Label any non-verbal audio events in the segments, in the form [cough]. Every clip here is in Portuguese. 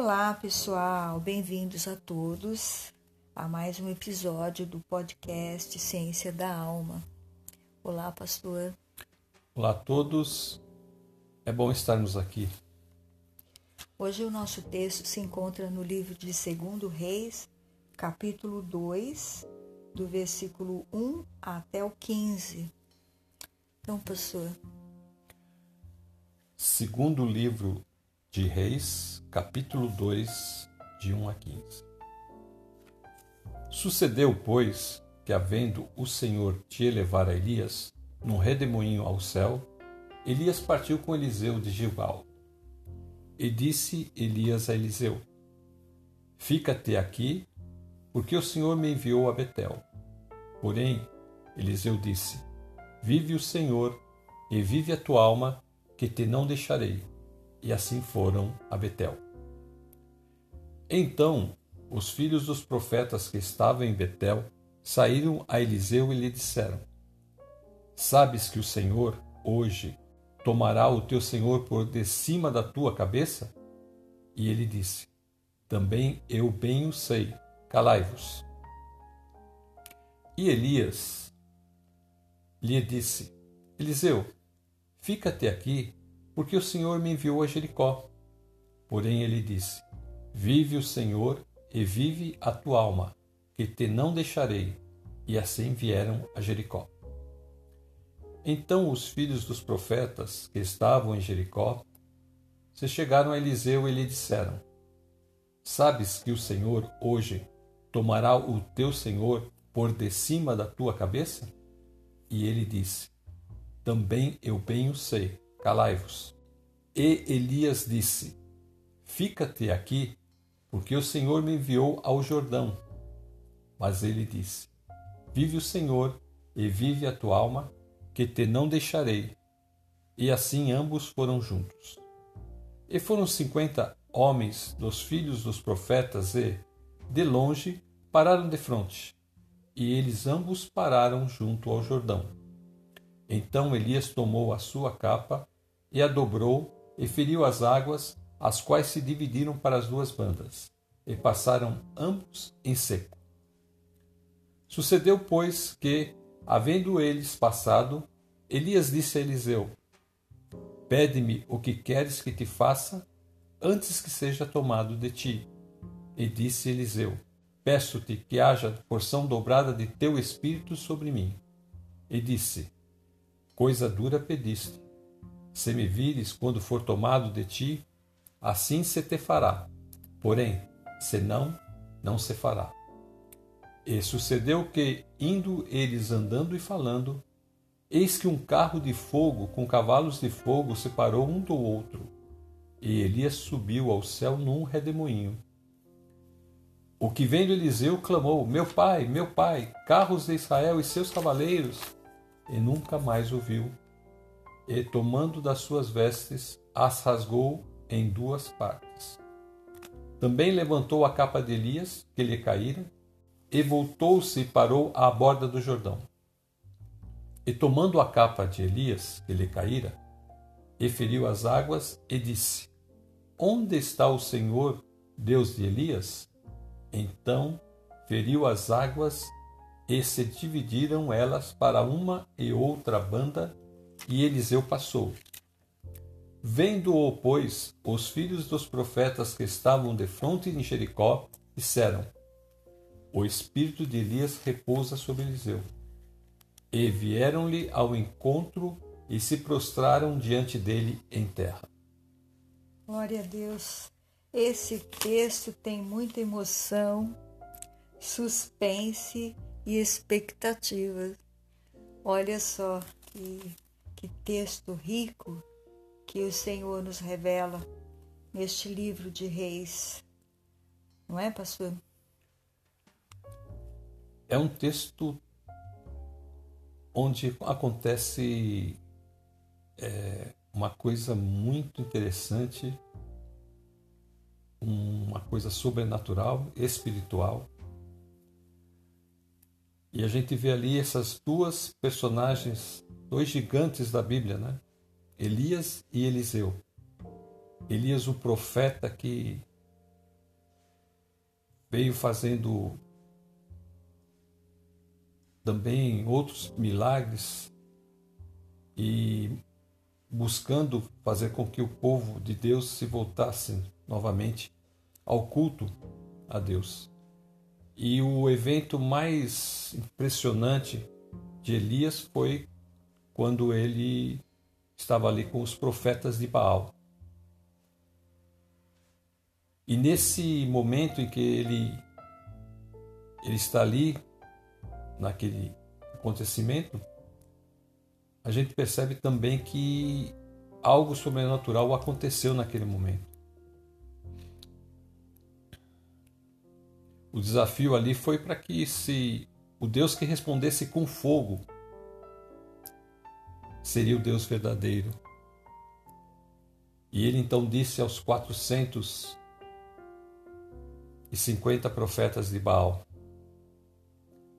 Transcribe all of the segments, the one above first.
Olá, pessoal, bem-vindos a todos a mais um episódio do podcast Ciência da Alma. Olá, pastor. Olá a todos, é bom estarmos aqui. Hoje o nosso texto se encontra no livro de 2 Reis, capítulo 2, do versículo 1 até o 15. Então, pastor. Segundo livro de Reis, capítulo 2, de 1 a 15. Sucedeu, pois, que havendo o Senhor de elevar a Elias num redemoinho ao céu, Elias partiu com Eliseu de Gilgal. E disse Elias a Eliseu: Fica-te aqui, porque o Senhor me enviou a Betel. Porém, Eliseu disse: Vive o Senhor, e vive a tua alma, que te não deixarei. E assim foram a Betel. Então os filhos dos profetas que estavam em Betel saíram a Eliseu e lhe disseram: Sabes que o Senhor, hoje, tomará o teu senhor por de cima da tua cabeça? E ele disse: Também eu bem o sei, calai-vos. E Elias lhe disse: Eliseu, fica-te aqui, porque o Senhor me enviou a Jericó. Porém ele disse: Vive o Senhor e vive a tua alma, que te não deixarei. E assim vieram a Jericó. Então os filhos dos profetas que estavam em Jericó se chegaram a Eliseu e lhe disseram: Sabes que o Senhor hoje tomará o teu senhor por de cima da tua cabeça? E ele disse: Também eu bem o sei, calai-vos. E Elias disse: Fica-te aqui, porque o Senhor me enviou ao Jordão. Mas ele disse: Vive o Senhor e vive a tua alma, que te não deixarei. E assim ambos foram juntos. E foram cinquenta homens dos filhos dos profetas e, de longe, pararam de fronte. E eles ambos pararam junto ao Jordão. Então Elias tomou a sua capa e a dobrou e feriu as águas, as quais se dividiram para as duas bandas, e passaram ambos em seco. Sucedeu, pois, que, havendo eles passado, Elias disse a Eliseu: Pede-me o que queres que te faça, antes que seja tomado de ti. E disse Eliseu: Peço-te que haja porção dobrada de teu espírito sobre mim. E disse: Coisa dura pediste. Se me vires quando for tomado de ti, assim se te fará. Porém, se não, não se fará. E sucedeu que, indo eles andando e falando, eis que um carro de fogo com cavalos de fogo se parou um do outro, e Elias subiu ao céu num redemoinho. O que vendo Eliseu clamou: Meu pai, meu pai, carros de Israel e seus cavaleiros, e nunca mais o viu. E tomando das suas vestes, as rasgou em duas partes. Também levantou a capa de Elias, que lhe caíra, e voltou-se e parou à borda do Jordão. E tomando a capa de Elias, que lhe caíra, e feriu as águas, e disse: Onde está o Senhor, Deus de Elias? Então feriu as águas, e se dividiram elas para uma e outra banda, e Eliseu passou. Vendo-o, pois, os filhos dos profetas que estavam de fronte em Jericó, disseram: o espírito de Elias repousa sobre Eliseu. E vieram-lhe ao encontro e se prostraram diante dele em terra. Glória a Deus. Esse texto tem muita emoção, suspense e expectativa. Olha só que, que texto rico que o Senhor nos revela neste livro de Reis. Não é, pastor? É um texto onde acontece é, uma coisa muito interessante, uma coisa sobrenatural, espiritual. E a gente vê ali essas duas personagens, dois gigantes da Bíblia, né? Elias e Eliseu. Elias, o profeta que veio fazendo também outros milagres e buscando fazer com que o povo de Deus se voltasse novamente ao culto a Deus. E o evento mais impressionante de Elias foi quando ele estava ali com os profetas de Baal. E nesse momento em que ele, ele está ali, naquele acontecimento, a gente percebe também que algo sobrenatural aconteceu naquele momento. O desafio ali foi para que se o Deus que respondesse com fogo seria o Deus verdadeiro. E ele então disse aos 450 profetas de Baal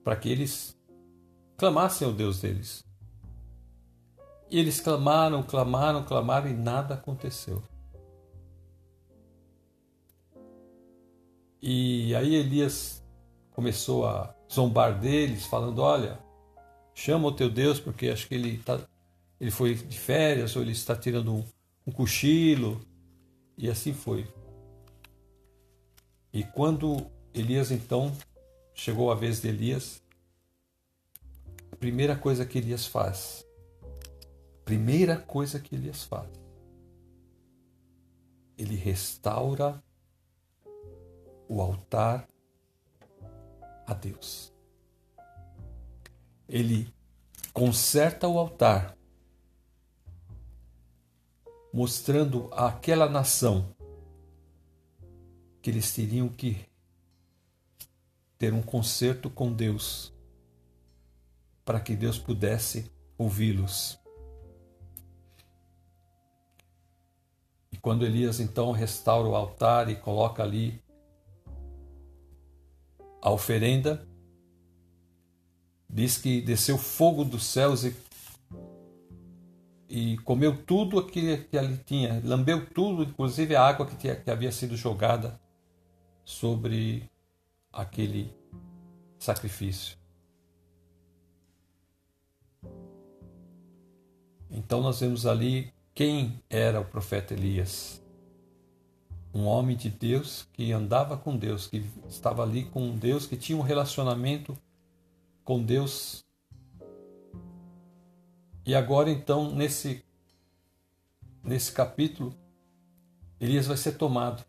para que eles clamassem ao Deus deles. E eles clamaram, clamaram, clamaram e nada aconteceu. E aí Elias começou a zombar deles, falando: Olha, chama o teu Deus, porque acho que ele, tá, ele foi de férias, ou ele está tirando um, um cochilo. E assim foi. E quando Elias então chegou a vez de Elias, a primeira coisa que Elias faz, primeira coisa que Elias faz, ele restaura o altar a Deus. Ele conserta o altar, mostrando àquela nação que eles teriam que ter um concerto com Deus, para que Deus pudesse ouvi-los. E quando Elias então restaura o altar e coloca ali a oferenda, diz que desceu fogo dos céus e, e comeu tudo aquilo que ali tinha, lambeu tudo, inclusive a água que, tinha, que havia sido jogada sobre aquele sacrifício. Então nós vemos ali quem era o profeta Elias um homem de Deus que andava com Deus, que estava ali com Deus, que tinha um relacionamento com Deus. E agora então nesse nesse capítulo Elias vai ser tomado.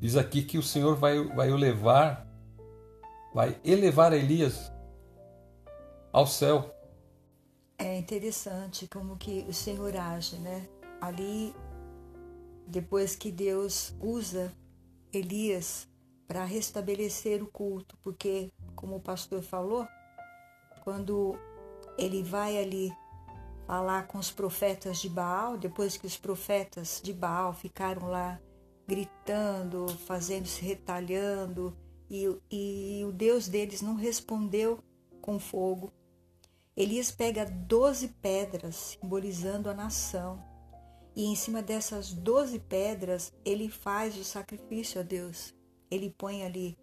Diz aqui que o Senhor vai, vai o levar, vai elevar Elias ao céu. É interessante como que o Senhor age, né? Ali depois que Deus usa Elias para restabelecer o culto, porque, como o pastor falou, quando ele vai ali falar com os profetas de Baal, depois que os profetas de Baal ficaram lá gritando, fazendo-se retalhando, e, e o Deus deles não respondeu com fogo. Elias pega doze pedras, simbolizando a nação, e em cima dessas doze pedras ele faz o sacrifício a Deus. Ele põe ali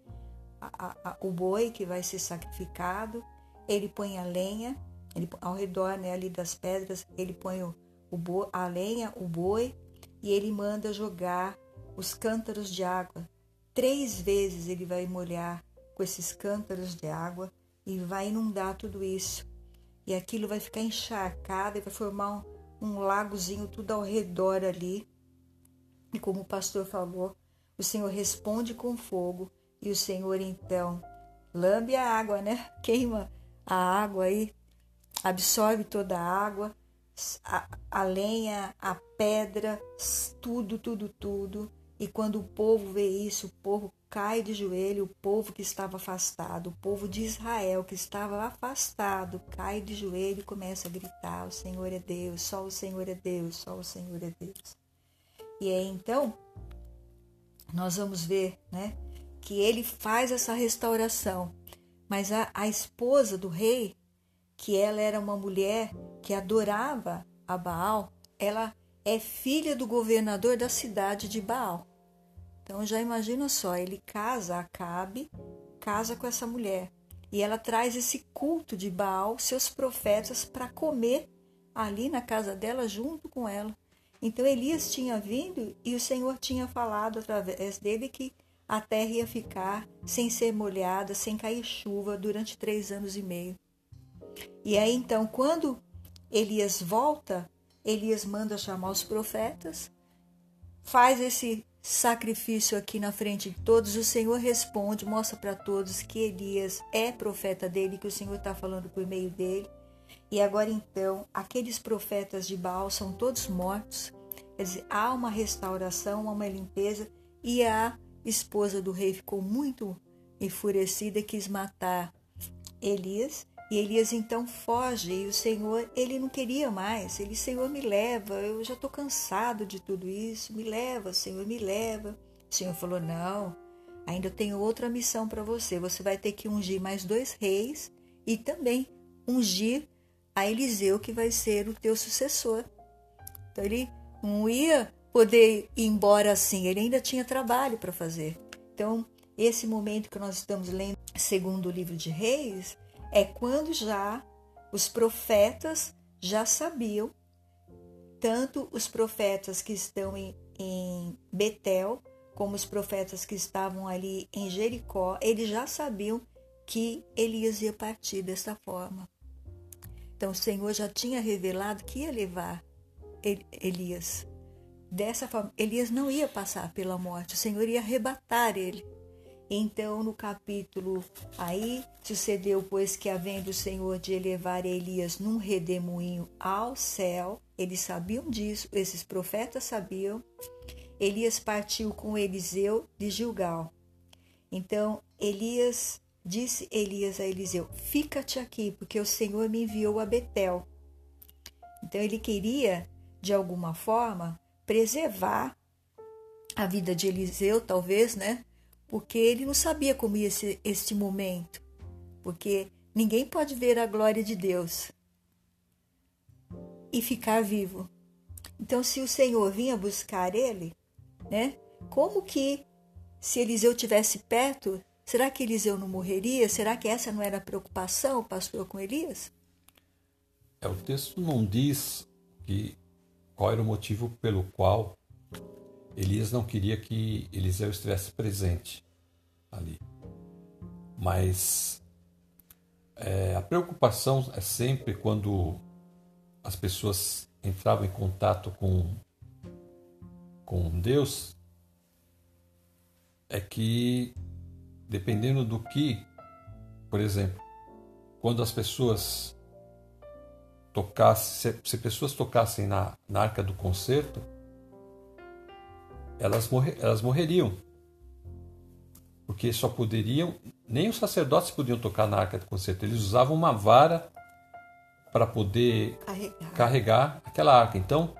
a, a, o boi que vai ser sacrificado, ele põe a lenha, ele, ao redor né, ali das pedras, ele põe o, o boi, a lenha, o boi, e ele manda jogar os cântaros de água. Três vezes ele vai molhar com esses cântaros de água e vai inundar tudo isso. E aquilo vai ficar encharcado e vai formar um, um lagozinho tudo ao redor ali. E como o pastor falou, o Senhor responde com fogo e o Senhor então lambe a água, né? [laughs] Queima a água aí, absorve toda a água, a, a lenha, a pedra, tudo, tudo, tudo. E quando o povo vê isso, o povo cai de joelho, o povo que estava afastado, o povo de Israel que estava afastado, cai de joelho e começa a gritar: O Senhor é Deus, só o Senhor é Deus, só o Senhor é Deus. E aí então, nós vamos ver né, que ele faz essa restauração, mas a, a esposa do rei, que ela era uma mulher que adorava a Baal, ela é filha do governador da cidade de Baal. Então já imagina só, ele casa, Acabe, casa com essa mulher. E ela traz esse culto de Baal, seus profetas, para comer ali na casa dela junto com ela. Então Elias tinha vindo e o Senhor tinha falado através dele que a terra ia ficar sem ser molhada, sem cair chuva durante três anos e meio. E aí então, quando Elias volta, Elias manda chamar os profetas, faz esse sacrifício aqui na frente de todos. O Senhor responde, mostra para todos que Elias é profeta dele, que o Senhor está falando por meio dele. E agora então, aqueles profetas de Baal são todos mortos. Quer dizer, há uma restauração, há uma limpeza, e a esposa do rei ficou muito enfurecida e quis matar Elias. E Elias então foge e o Senhor, ele não queria mais. Ele, Senhor, me leva, eu já estou cansado de tudo isso. Me leva, Senhor, me leva. O Senhor falou: Não, ainda tenho outra missão para você. Você vai ter que ungir mais dois reis e também ungir a Eliseu, que vai ser o teu sucessor. Então ele não ia poder ir embora assim, ele ainda tinha trabalho para fazer. Então, esse momento que nós estamos lendo, segundo o livro de Reis, é quando já os profetas já sabiam, tanto os profetas que estão em, em Betel, como os profetas que estavam ali em Jericó, eles já sabiam que Elias ia partir dessa forma. Então o Senhor já tinha revelado que ia levar Elias. Dessa forma, Elias não ia passar pela morte, o Senhor ia arrebatar ele. Então, no capítulo aí, sucedeu, pois que havendo o Senhor de elevar Elias num redemoinho ao céu, eles sabiam disso, esses profetas sabiam. Elias partiu com Eliseu de Gilgal. Então, Elias Disse Elias a Eliseu: Fica-te aqui, porque o Senhor me enviou a Betel. Então ele queria, de alguma forma, preservar a vida de Eliseu, talvez, né? Porque ele não sabia como ia ser este momento. Porque ninguém pode ver a glória de Deus e ficar vivo. Então, se o Senhor vinha buscar ele, né? Como que se Eliseu tivesse perto, Será que Eliseu não morreria? Será que essa não era a preocupação, pastor, com Elias? É, o texto não diz que qual era o motivo pelo qual Elias não queria que Eliseu estivesse presente ali. Mas é, a preocupação é sempre quando as pessoas entravam em contato com, com Deus, é que dependendo do que, por exemplo, quando as pessoas tocassem, se, se pessoas tocassem na, na arca do concerto, elas, morrer, elas morreriam. Porque só poderiam, nem os sacerdotes podiam tocar na arca do concerto, eles usavam uma vara para poder carregar. carregar. aquela arca. Então,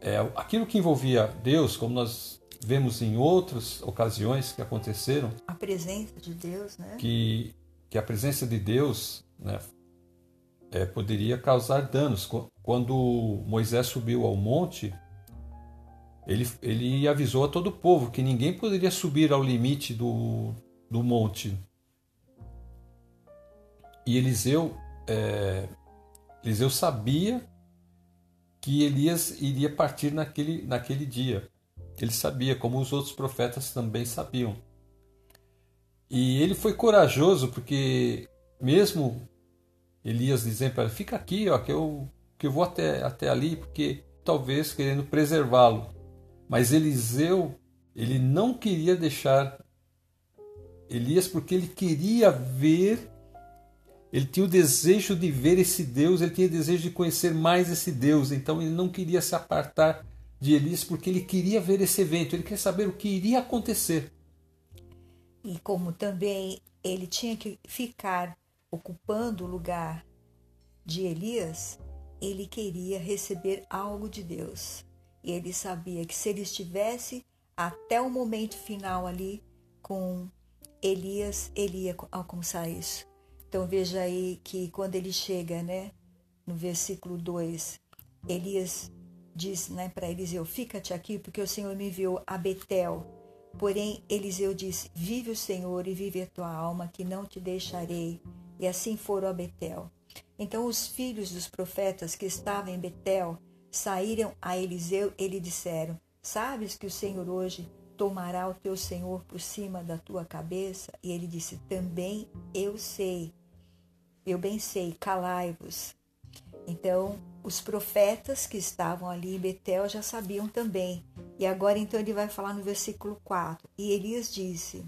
é, aquilo que envolvia Deus, como nós vemos em outras ocasiões que aconteceram. A presença de Deus, né? Que, que a presença de Deus né, é, poderia causar danos. Quando Moisés subiu ao monte, ele, ele avisou a todo o povo que ninguém poderia subir ao limite do, do monte. E Eliseu, é, Eliseu sabia que Elias iria partir naquele, naquele dia. Ele sabia, como os outros profetas também sabiam. E ele foi corajoso porque, mesmo Elias dizendo para ele: fica aqui, ó, que eu, que eu vou até, até ali, porque talvez querendo preservá-lo. Mas Eliseu, ele não queria deixar Elias porque ele queria ver, ele tinha o desejo de ver esse Deus, ele tinha o desejo de conhecer mais esse Deus, então ele não queria se apartar de Elias porque ele queria ver esse evento, ele queria saber o que iria acontecer. E como também ele tinha que ficar ocupando o lugar de Elias, ele queria receber algo de Deus. Ele sabia que se ele estivesse até o momento final ali com Elias, ele ia alcançar isso. Então veja aí que quando ele chega, né, no versículo 2, Elias diz né, para Eliseu: Fica-te aqui, porque o Senhor me enviou a Betel Porém, Eliseu disse: Vive o Senhor e vive a tua alma, que não te deixarei. E assim foram a Betel. Então os filhos dos profetas que estavam em Betel saíram a Eliseu e lhe disseram: Sabes que o Senhor hoje tomará o teu senhor por cima da tua cabeça? E ele disse: Também eu sei. Eu bem sei, calai-vos. Então, os profetas que estavam ali em Betel já sabiam também. E agora então ele vai falar no versículo 4. E Elias disse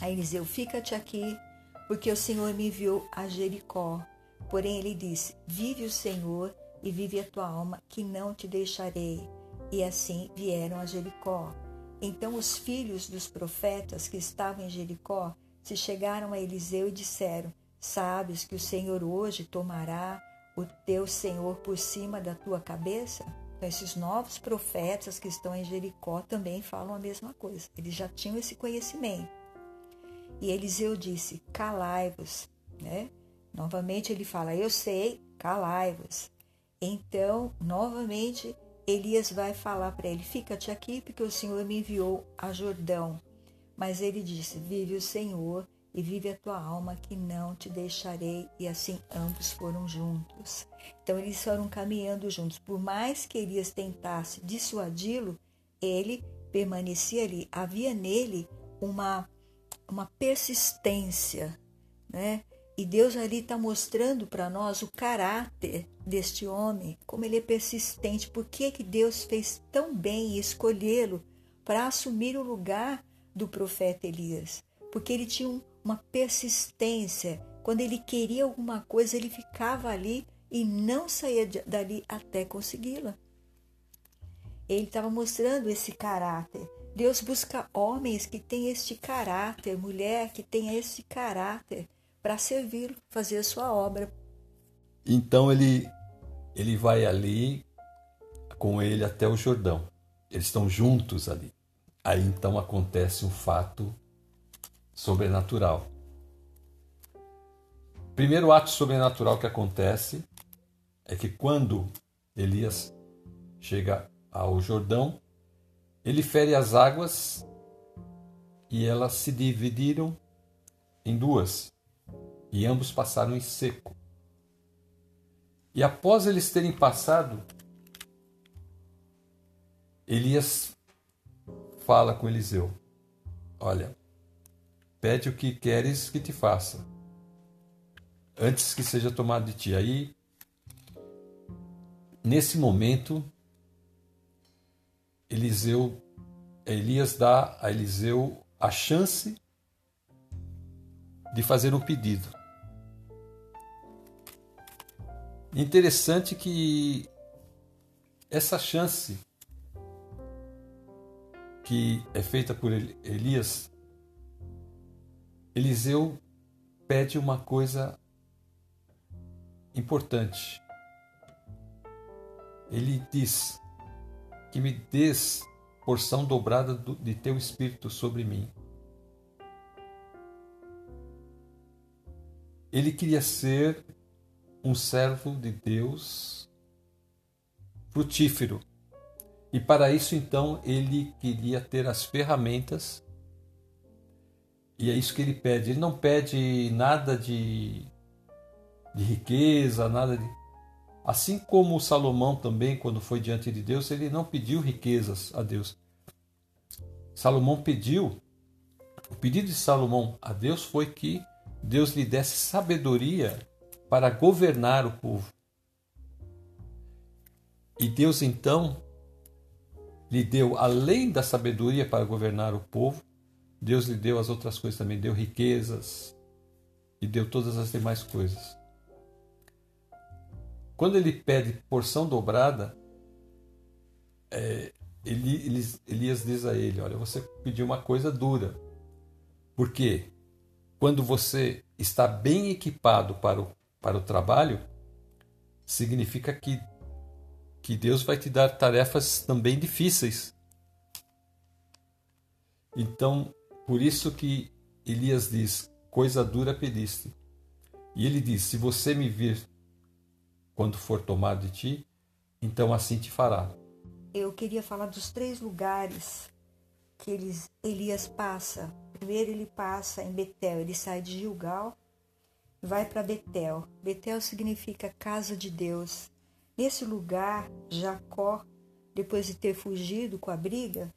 a Eliseu: Fica-te aqui, porque o Senhor me enviou a Jericó. Porém ele disse: Vive o Senhor e vive a tua alma, que não te deixarei. E assim vieram a Jericó. Então os filhos dos profetas que estavam em Jericó se chegaram a Eliseu e disseram: Sabes que o Senhor hoje tomará o teu Senhor por cima da tua cabeça? Então, esses novos profetas que estão em Jericó também falam a mesma coisa. Eles já tinham esse conhecimento. E Eliseu disse: Calai-vos. Né? Novamente ele fala: Eu sei, calai-vos. Então, novamente, Elias vai falar para ele: Fica-te aqui, porque o Senhor me enviou a Jordão. Mas ele disse: Vive o Senhor e vive a tua alma, que não te deixarei. E assim ambos foram juntos. Então eles foram caminhando juntos. Por mais que Elias tentasse dissuadi-lo, ele permanecia ali. Havia nele uma, uma persistência, né? E Deus ali está mostrando para nós o caráter deste homem, como ele é persistente, por que, Deus fez tão bem escolhê-lo para assumir o lugar do profeta Elias. Porque ele tinha um, uma persistência. Quando ele queria alguma coisa, ele ficava ali e não saía dali até consegui-la. Ele estava mostrando esse caráter. Deus busca homens que têm este caráter, mulher que tenha esse caráter para servi-lo, fazer a sua obra. Então ele ele vai ali com ele até o Jordão. Eles estão juntos ali. Aí então acontece um fato sobrenatural. Primeiro ato sobrenatural que acontece é que quando Elias chega ao Jordão, ele fere as águas e elas se dividiram em duas, e ambos passaram em seco. E após eles terem passado, Elias fala com Eliseu: Olha, Pede o que queres que te faça, antes que seja tomado de ti. Aí, nesse momento, Eliseu, Elias dá a Eliseu a chance de fazer um pedido. Interessante que essa chance que é feita por Elias Eliseu pede uma coisa importante. Ele diz: Que me des porção dobrada de teu espírito sobre mim. Ele queria ser um servo de Deus frutífero. E para isso, então, ele queria ter as ferramentas e é isso que ele pede. Ele não pede nada de, de riqueza, nada de. Assim como Salomão também, quando foi diante de Deus, ele não pediu riquezas a Deus. Salomão pediu, o pedido de Salomão a Deus foi que Deus lhe desse sabedoria para governar o povo. E Deus então lhe deu, além da sabedoria para governar o povo, Deus lhe deu as outras coisas também, deu riquezas e deu todas as demais coisas. Quando ele pede porção dobrada, é, Elias, diz a ele: Olha, você pediu uma coisa dura. Porque quando você está bem equipado para o, para o trabalho, significa que, que Deus vai te dar tarefas também difíceis. Então, por isso que Elias diz: coisa dura pediste. E ele diz: se você me vir quando for tomado de ti, então assim te fará. Eu queria falar dos três lugares que eles, Elias passa. Primeiro ele passa em Betel, ele sai de Gilgal vai para Betel. Betel significa casa de Deus. Nesse lugar, Jacó, depois de ter fugido com a briga,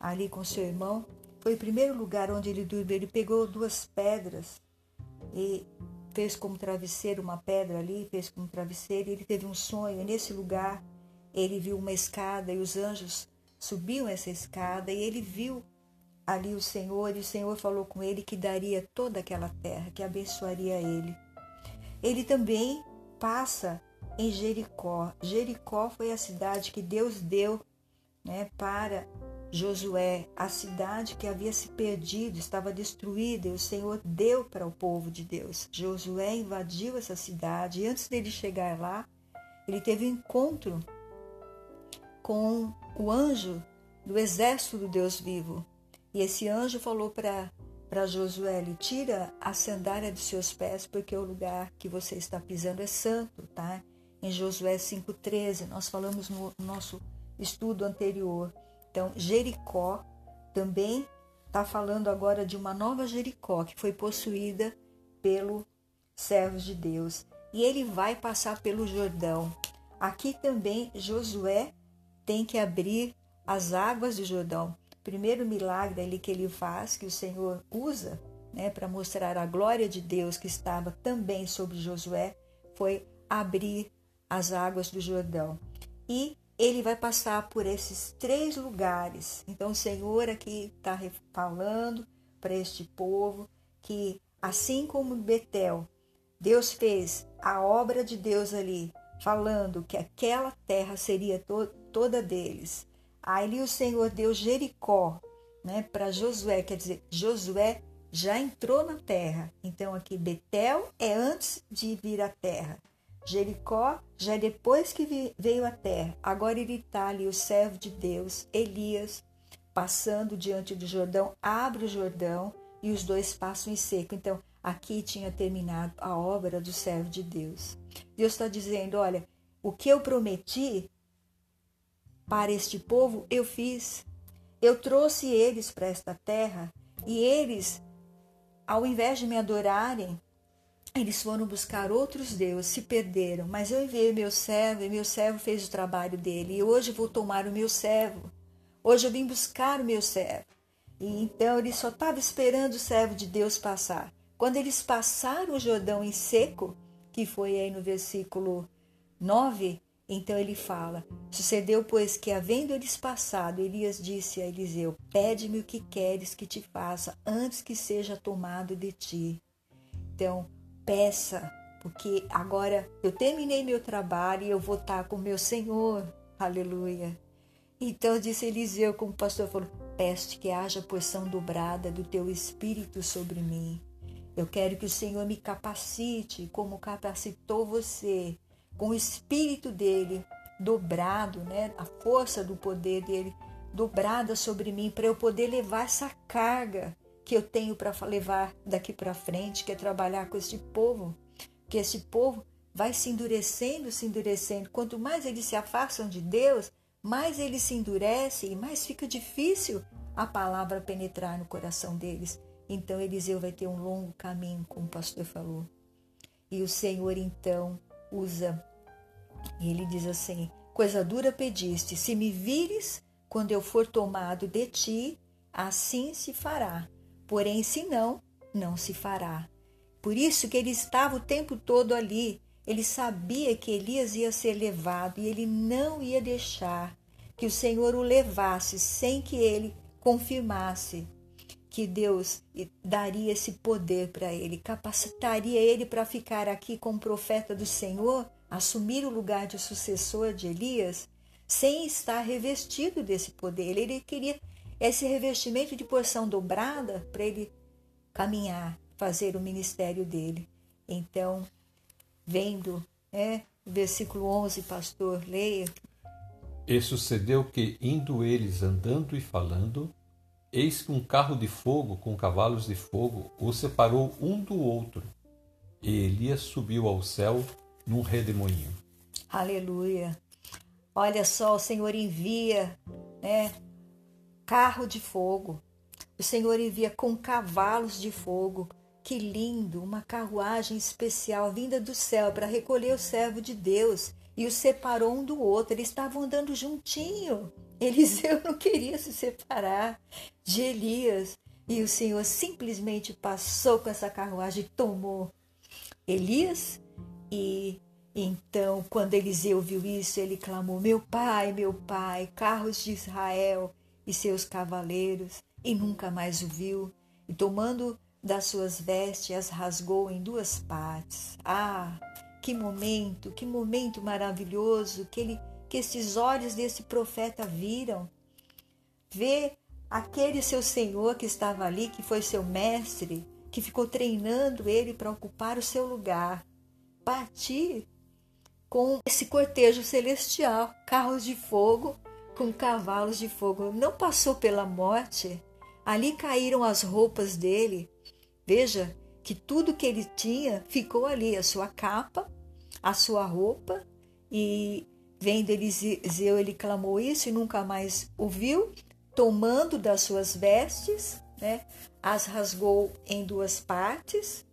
ali com seu irmão, foi o primeiro lugar onde ele dormiu. Ele pegou duas pedras e fez como travesseiro uma pedra ali, fez como travesseiro. E ele teve um sonho. E nesse lugar, ele viu uma escada e os anjos subiam essa escada e ele viu ali o Senhor e o Senhor falou com ele que daria toda aquela terra, que abençoaria ele. Ele também passa em Jericó. Jericó foi a cidade que Deus deu né, para Josué, a cidade que havia se perdido, estava destruída, e o Senhor deu para o povo de Deus. Josué invadiu essa cidade e antes dele chegar lá, ele teve um encontro com o anjo do exército do Deus vivo. E esse anjo falou para Josué, tira a sandália dos seus pés, porque o lugar que você está pisando é santo, tá? Em Josué 5:13, nós falamos no nosso estudo anterior. Então, Jericó também está falando agora de uma nova Jericó que foi possuída pelo servos de Deus. E ele vai passar pelo Jordão. Aqui também Josué tem que abrir as águas do Jordão. Primeiro milagre ali que ele faz, que o Senhor usa né, para mostrar a glória de Deus que estava também sobre Josué, foi abrir as águas do Jordão. E ele vai passar por esses três lugares. Então, o Senhor aqui está falando para este povo que, assim como Betel, Deus fez a obra de Deus ali, falando que aquela terra seria to toda deles. Aí o Senhor deu Jericó né, para Josué, quer dizer, Josué já entrou na terra. Então aqui Betel é antes de vir à terra. Jericó já é depois que veio à terra. Agora ele está ali, o servo de Deus, Elias, passando diante do Jordão, abre o Jordão e os dois passam em seco. Então aqui tinha terminado a obra do servo de Deus. Deus está dizendo: olha, o que eu prometi para este povo eu fiz. Eu trouxe eles para esta terra e eles, ao invés de me adorarem, eles foram buscar outros deuses, se perderam. Mas eu enviei meu servo e meu servo fez o trabalho dele. E hoje vou tomar o meu servo. Hoje eu vim buscar o meu servo. E então ele só estava esperando o servo de Deus passar. Quando eles passaram o Jordão em seco, que foi aí no versículo 9, então ele fala: Sucedeu, pois, que, havendo eles passado, Elias disse a Eliseu: Pede-me o que queres que te faça antes que seja tomado de ti. Então, peça, porque agora eu terminei meu trabalho e eu vou estar com meu Senhor. Aleluia. Então disse Eliseu, como o pastor falou: Peço que haja porção dobrada do teu espírito sobre mim. Eu quero que o Senhor me capacite, como capacitou você com o espírito dele dobrado, né, a força do poder dele dobrada sobre mim para eu poder levar essa carga que eu tenho para levar daqui para frente, que é trabalhar com este povo, que esse povo vai se endurecendo, se endurecendo. Quanto mais eles se afastam de Deus, mais eles se endurecem e mais fica difícil a palavra penetrar no coração deles. Então Eliseu vai ter um longo caminho, como o pastor falou. E o Senhor então usa. E ele diz assim: Coisa dura pediste, se me vires quando eu for tomado de ti, assim se fará. Porém, se não, não se fará. Por isso que ele estava o tempo todo ali. Ele sabia que Elias ia ser levado e ele não ia deixar que o Senhor o levasse sem que ele confirmasse que Deus daria esse poder para ele, capacitaria ele para ficar aqui como profeta do Senhor, assumir o lugar de sucessor de Elias, sem estar revestido desse poder. Ele queria esse revestimento de porção dobrada para ele caminhar, fazer o ministério dele. Então, vendo, né, versículo 11, pastor, leia. E sucedeu que, indo eles andando e falando, Eis que um carro de fogo com cavalos de fogo o separou um do outro, e Elias subiu ao céu num redemoinho. Aleluia. Olha só, o Senhor envia, né, carro de fogo. O Senhor envia com cavalos de fogo. Que lindo! Uma carruagem especial vinda do céu para recolher o servo de Deus e os separou um do outro. Eles estavam andando juntinho. Eliseu [laughs] não queria se separar de Elias. E o Senhor simplesmente passou com essa carruagem e tomou Elias. E então, quando Eliseu viu isso, ele clamou: Meu pai, meu pai, carros de Israel e seus cavaleiros. E nunca mais o viu. E tomando das suas vestes, as rasgou em duas partes. Ah, que momento, que momento maravilhoso que ele que esses olhos desse profeta viram. Ver aquele seu senhor que estava ali, que foi seu mestre, que ficou treinando ele para ocupar o seu lugar, partir com esse cortejo celestial, carros de fogo com cavalos de fogo. Não passou pela morte. Ali caíram as roupas dele. Veja que tudo que ele tinha ficou ali, a sua capa, a sua roupa, e vendo Eliseu, ele clamou isso e nunca mais ouviu, tomando das suas vestes, né, as rasgou em duas partes,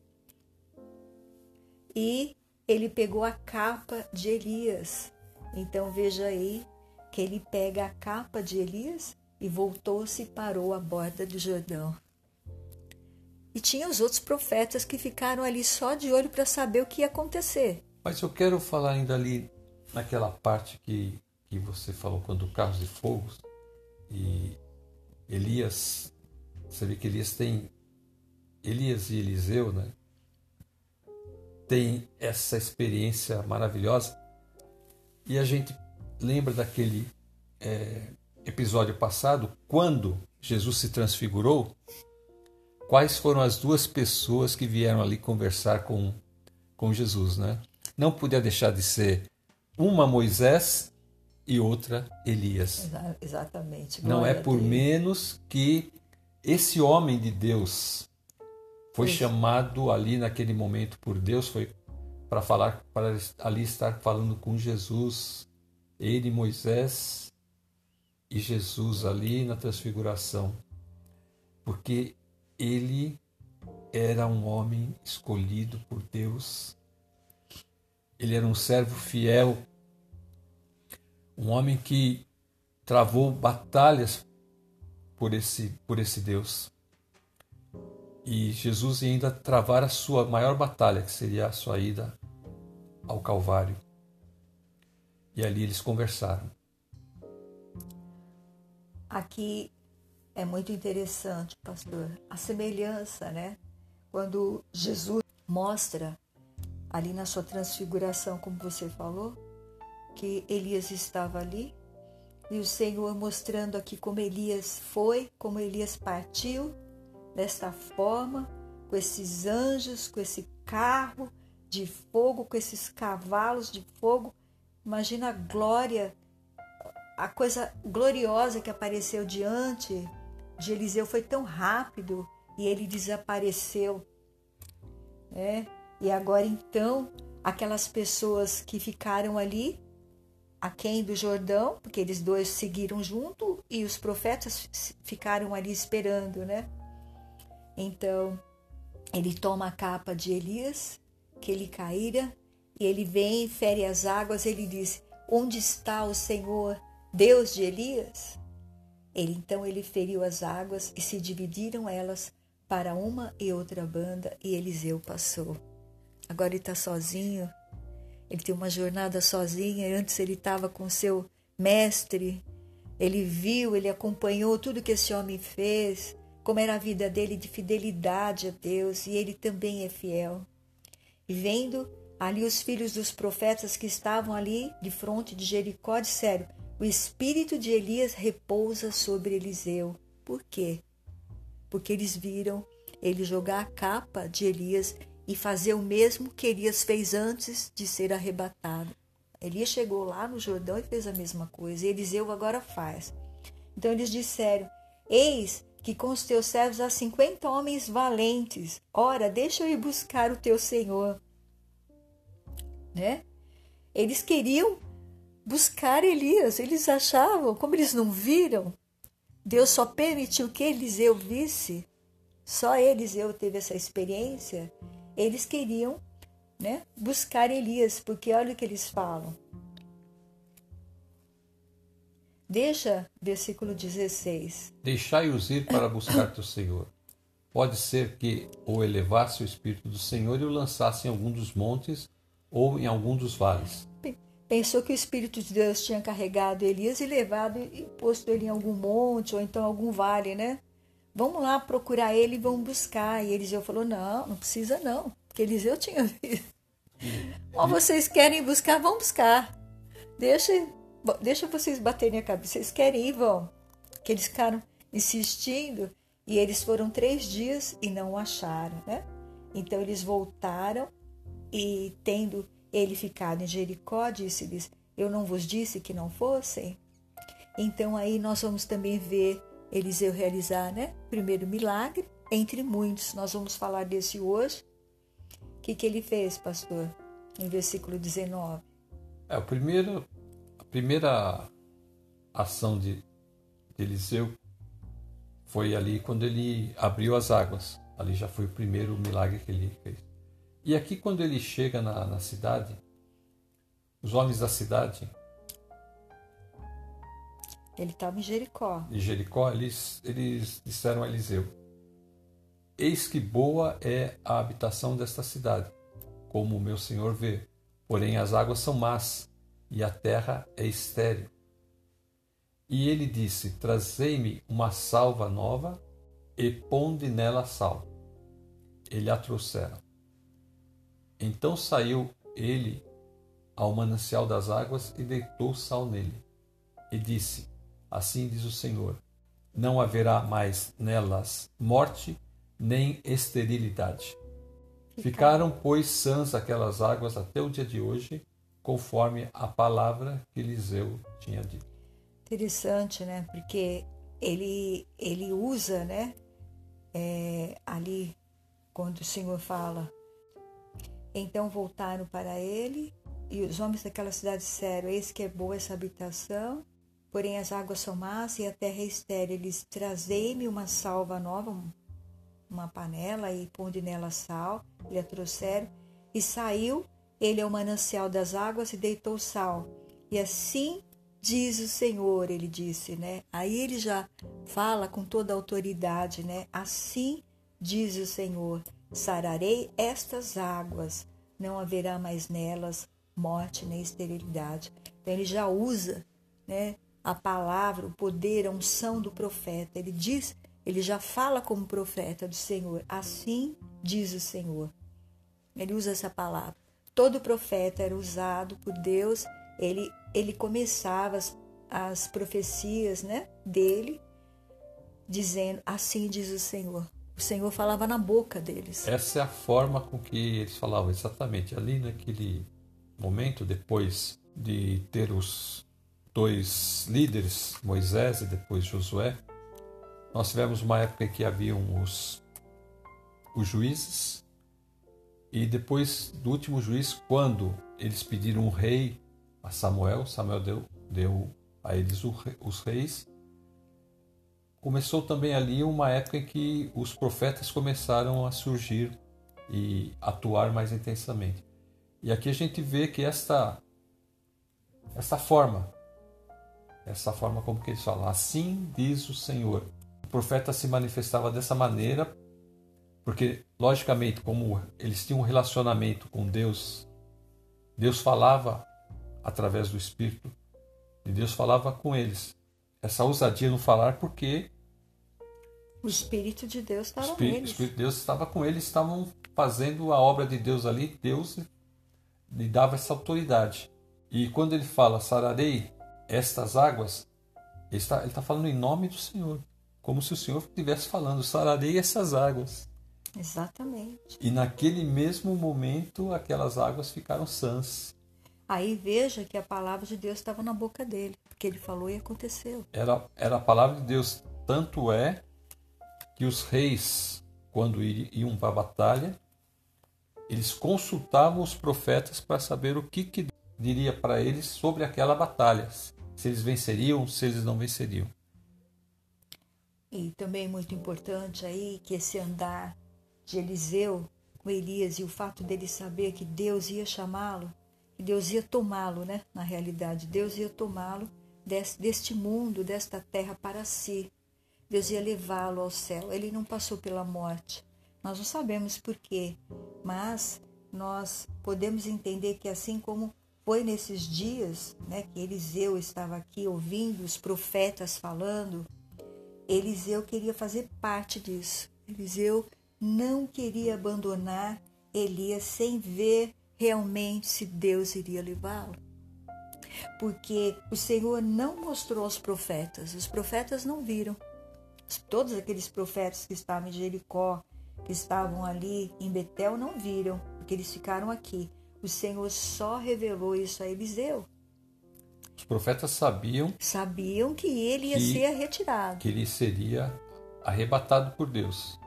e ele pegou a capa de Elias. Então veja aí que ele pega a capa de Elias e voltou-se e parou à borda do Jordão. E tinha os outros profetas que ficaram ali só de olho para saber o que ia acontecer. Mas eu quero falar ainda ali naquela parte que, que você falou quando carros de fogo e Elias, você vê que Elias tem Elias e Eliseu, né? Tem essa experiência maravilhosa e a gente lembra daquele é, episódio passado quando Jesus se transfigurou. Quais foram as duas pessoas que vieram ali conversar com, com Jesus, né? não podia deixar de ser uma Moisés e outra Elias. Exatamente. Glória não é por menos que esse homem de Deus foi Isso. chamado ali naquele momento por Deus, foi para falar, para ali estar falando com Jesus, ele, Moisés e Jesus ali na transfiguração, porque ele era um homem escolhido por Deus ele era um servo fiel, um homem que travou batalhas por esse, por esse Deus. E Jesus ia ainda travar a sua maior batalha, que seria a sua ida ao Calvário. E ali eles conversaram. Aqui é muito interessante, pastor, a semelhança, né? Quando Jesus mostra ali na sua transfiguração, como você falou, que Elias estava ali e o Senhor mostrando aqui como Elias foi, como Elias partiu desta forma, com esses anjos, com esse carro de fogo, com esses cavalos de fogo. Imagina a glória, a coisa gloriosa que apareceu diante de Eliseu foi tão rápido e ele desapareceu. É, e agora então, aquelas pessoas que ficaram ali, aquém do Jordão, porque eles dois seguiram junto e os profetas ficaram ali esperando, né? Então, ele toma a capa de Elias, que ele caíra, e ele vem, fere as águas, ele diz: Onde está o Senhor, Deus de Elias? Ele então ele feriu as águas e se dividiram elas para uma e outra banda, e Eliseu passou. Agora ele está sozinho. Ele tem uma jornada sozinha. Antes ele estava com seu mestre. Ele viu, ele acompanhou tudo que esse homem fez, como era a vida dele de fidelidade a Deus, e ele também é fiel. E vendo ali os filhos dos profetas que estavam ali de frente de Jericó, disseram: O espírito de Elias repousa sobre Eliseu. Por quê? Porque eles viram ele jogar a capa de Elias e fazer o mesmo que Elias fez antes de ser arrebatado. Elias chegou lá no Jordão e fez a mesma coisa, e Eliseu agora faz. Então eles disseram: Eis que com os teus servos há cinquenta homens valentes. Ora, deixa eu ir buscar o teu Senhor. Né? Eles queriam buscar Elias, eles achavam, como eles não viram, Deus só permitiu que Eliseu visse, só Eliseu teve essa experiência. Eles queriam né, buscar Elias, porque olha o que eles falam. Deixa, versículo 16. Deixai-os ir para buscar teu Senhor. Pode ser que o elevasse o Espírito do Senhor e o lançasse em algum dos montes ou em algum dos vales. Pensou que o Espírito de Deus tinha carregado Elias e levado e posto ele em algum monte ou então algum vale, né? Vamos lá procurar ele e vamos buscar. E Eliseu falou: Não, não precisa não, porque Eliseu tinha [laughs] visto. Ou vocês querem buscar, vão buscar. Deixa deixa vocês baterem a cabeça. Vocês querem ir, vão. Que eles ficaram insistindo e eles foram três dias e não o acharam, né? Então eles voltaram e tendo ele ficado em Jericó, disse-lhes: Eu não vos disse que não fossem? Então aí nós vamos também ver Eliseu realizar, né? Primeiro milagre, entre muitos. Nós vamos falar desse hoje. O que, que ele fez, pastor? Em versículo 19. É, o primeiro primeira ação de, de Eliseu foi ali quando ele abriu as águas. Ali já foi o primeiro milagre que ele fez. E aqui, quando ele chega na, na cidade, os homens da cidade. Ele estava em Jericó. Em Jericó, eles, eles disseram a Eliseu: Eis que boa é a habitação desta cidade, como o meu senhor vê. Porém, as águas são más e a terra é estéril. E ele disse: Trazei-me uma salva nova e ponde nela sal. Ele a trouxeram. Então saiu ele ao manancial das águas e deitou sal nele. E disse: Assim diz o Senhor: Não haverá mais nelas morte nem esterilidade. Ficaram, pois, sãs aquelas águas até o dia de hoje, conforme a palavra que Eliseu tinha dito. Interessante, né? Porque ele, ele usa, né? É, ali, quando o Senhor fala, então voltaram para ele, e os homens daquela cidade disseram: Eis que é boa essa habitação, porém as águas são más e a terra é estéril. Eles trazei-me uma salva nova, uma panela, e ponde nela sal. Ele a trouxeram, e saiu ele é o manancial das águas e deitou sal. E assim diz o Senhor, ele disse, né? Aí ele já fala com toda a autoridade, né? Assim diz o Senhor: sararei estas águas, não haverá mais nelas morte nem esterilidade. Então ele já usa, né? A palavra, o poder, a unção do profeta. Ele diz, ele já fala como profeta do Senhor. Assim diz o Senhor. Ele usa essa palavra todo profeta era usado por Deus, ele, ele começava as, as profecias né, dele, dizendo: Assim diz o Senhor. O Senhor falava na boca deles. Essa é a forma com que eles falavam, exatamente. Ali naquele momento, depois de ter os dois líderes, Moisés e depois Josué, nós tivemos uma época em que haviam os, os juízes, e depois do último juiz, quando eles pediram um rei a Samuel, Samuel deu, deu a eles os reis. Começou também ali uma época em que os profetas começaram a surgir e atuar mais intensamente. E aqui a gente vê que esta essa forma, essa forma como que eles falam, assim diz o Senhor. O profeta se manifestava dessa maneira porque, logicamente, como eles tinham um relacionamento com Deus, Deus falava através do Espírito, e Deus falava com eles. Essa ousadia no falar, porque o Espírito de Deus estava com eles. O Espírito de Deus estava com eles, estavam fazendo a obra de Deus ali, Deus lhe dava essa autoridade. E quando ele fala, sararei estas águas, ele está, ele está falando em nome do Senhor, como se o Senhor estivesse falando, sararei essas águas. Exatamente. E naquele mesmo momento aquelas águas ficaram sãs. Aí veja que a palavra de Deus estava na boca dele, porque ele falou e aconteceu. Era, era a palavra de Deus, tanto é que os reis, quando iam para a batalha, eles consultavam os profetas para saber o que, que diria para eles sobre aquela batalha, se eles venceriam, se eles não venceriam. E também muito importante aí que esse andar de Eliseu com Elias e o fato dele saber que Deus ia chamá-lo, que Deus ia tomá-lo, né? Na realidade, Deus ia tomá-lo deste mundo, desta terra para si. Deus ia levá-lo ao céu. Ele não passou pela morte. Nós não sabemos por quê, mas nós podemos entender que assim como foi nesses dias, né, que Eliseu estava aqui ouvindo os profetas falando, Eliseu queria fazer parte disso. Eliseu não queria abandonar Elias sem ver realmente se Deus iria levá-lo. Porque o Senhor não mostrou aos profetas, os profetas não viram. Todos aqueles profetas que estavam em Jericó, que estavam ali em Betel, não viram, porque eles ficaram aqui. O Senhor só revelou isso a Eliseu. Os profetas sabiam. Sabiam que ele ia que, ser retirado. Que ele seria arrebatado por Deus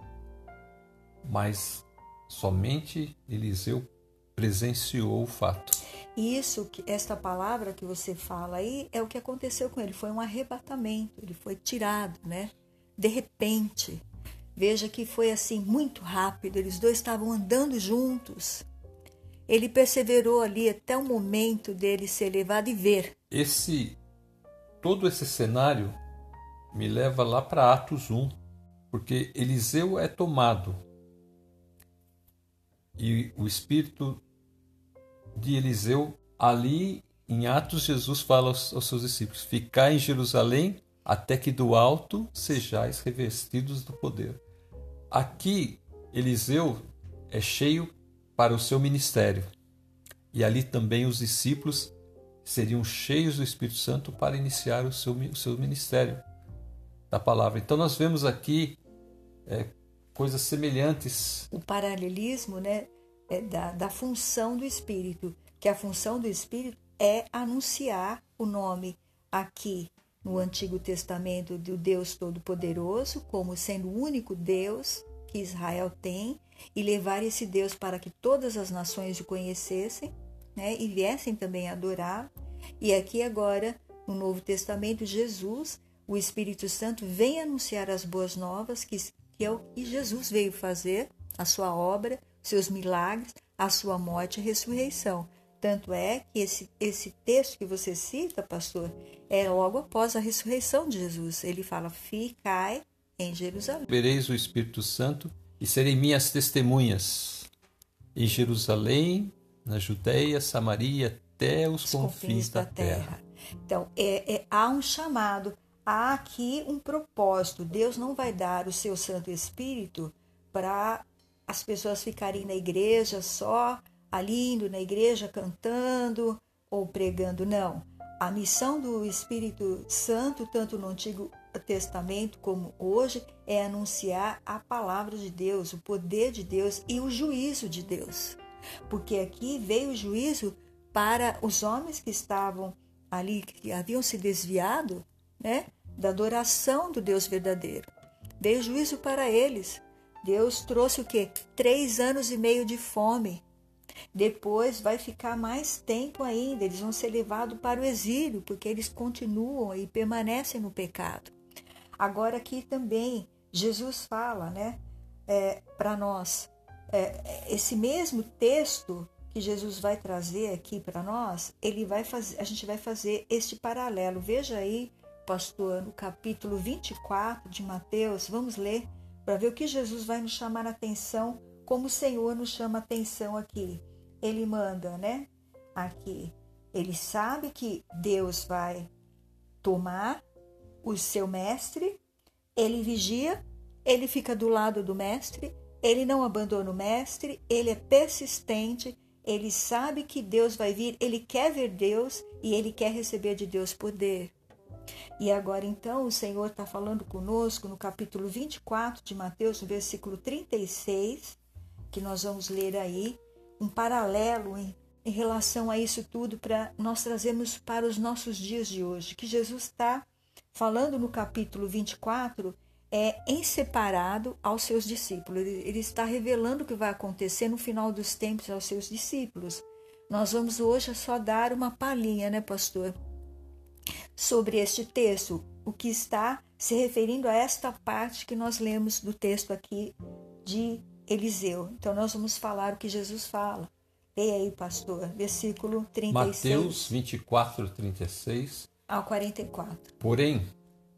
mas somente Eliseu presenciou o fato. Isso, esta palavra que você fala aí, é o que aconteceu com ele. Foi um arrebatamento, ele foi tirado, né? De repente. Veja que foi assim, muito rápido. Eles dois estavam andando juntos. Ele perseverou ali até o momento dele ser levado e ver. Esse, todo esse cenário me leva lá para Atos 1, porque Eliseu é tomado e o espírito de Eliseu, ali em Atos, Jesus fala aos, aos seus discípulos: Ficai em Jerusalém até que do alto sejais revestidos do poder. Aqui, Eliseu é cheio para o seu ministério. E ali também os discípulos seriam cheios do Espírito Santo para iniciar o seu, o seu ministério da palavra. Então nós vemos aqui é, coisas semelhantes. O paralelismo né, é da, da função do Espírito, que a função do Espírito é anunciar o nome aqui no Antigo Testamento do Deus Todo-Poderoso, como sendo o único Deus que Israel tem, e levar esse Deus para que todas as nações o conhecessem né, e viessem também adorar. E aqui agora, no Novo Testamento, Jesus, o Espírito Santo, vem anunciar as boas novas, que que é o que Jesus veio fazer, a sua obra, seus milagres, a sua morte e ressurreição. Tanto é que esse, esse texto que você cita, pastor, é logo após a ressurreição de Jesus. Ele fala: Ficai em Jerusalém. Vereis o Espírito Santo e serei minhas testemunhas em Jerusalém, na Judéia, Samaria, até os, os confins, confins, da, da terra. terra. Então, é, é, há um chamado há aqui um propósito. Deus não vai dar o seu Santo Espírito para as pessoas ficarem na igreja só, ali indo na igreja cantando ou pregando. Não. A missão do Espírito Santo, tanto no Antigo Testamento como hoje, é anunciar a palavra de Deus, o poder de Deus e o juízo de Deus. Porque aqui veio o juízo para os homens que estavam ali, que haviam se desviado né, da adoração do Deus verdadeiro. Dei juízo para eles. Deus trouxe o quê? Três anos e meio de fome. Depois vai ficar mais tempo ainda. Eles vão ser levados para o exílio, porque eles continuam e permanecem no pecado. Agora aqui também Jesus fala, né, é, para nós, é, esse mesmo texto que Jesus vai trazer aqui para nós, ele vai fazer, a gente vai fazer este paralelo. Veja aí pastor, no capítulo 24 de Mateus, vamos ler para ver o que Jesus vai nos chamar a atenção, como o Senhor nos chama a atenção aqui. Ele manda, né? Aqui. Ele sabe que Deus vai tomar o seu mestre, ele vigia, ele fica do lado do mestre, ele não abandona o mestre, ele é persistente, ele sabe que Deus vai vir, ele quer ver Deus e ele quer receber de Deus poder. E agora então o Senhor está falando conosco no capítulo 24 de Mateus, no versículo 36, que nós vamos ler aí, um paralelo em, em relação a isso tudo para nós trazermos para os nossos dias de hoje. Que Jesus está falando no capítulo 24 é em separado aos seus discípulos. Ele, está revelando o que vai acontecer no final dos tempos aos seus discípulos. Nós vamos hoje só dar uma palhinha, né, pastor? sobre este texto, o que está se referindo a esta parte que nós lemos do texto aqui de Eliseu. Então nós vamos falar o que Jesus fala. Leia aí, pastor, versículo 36. Mateus 24, 36 ao 44. Porém,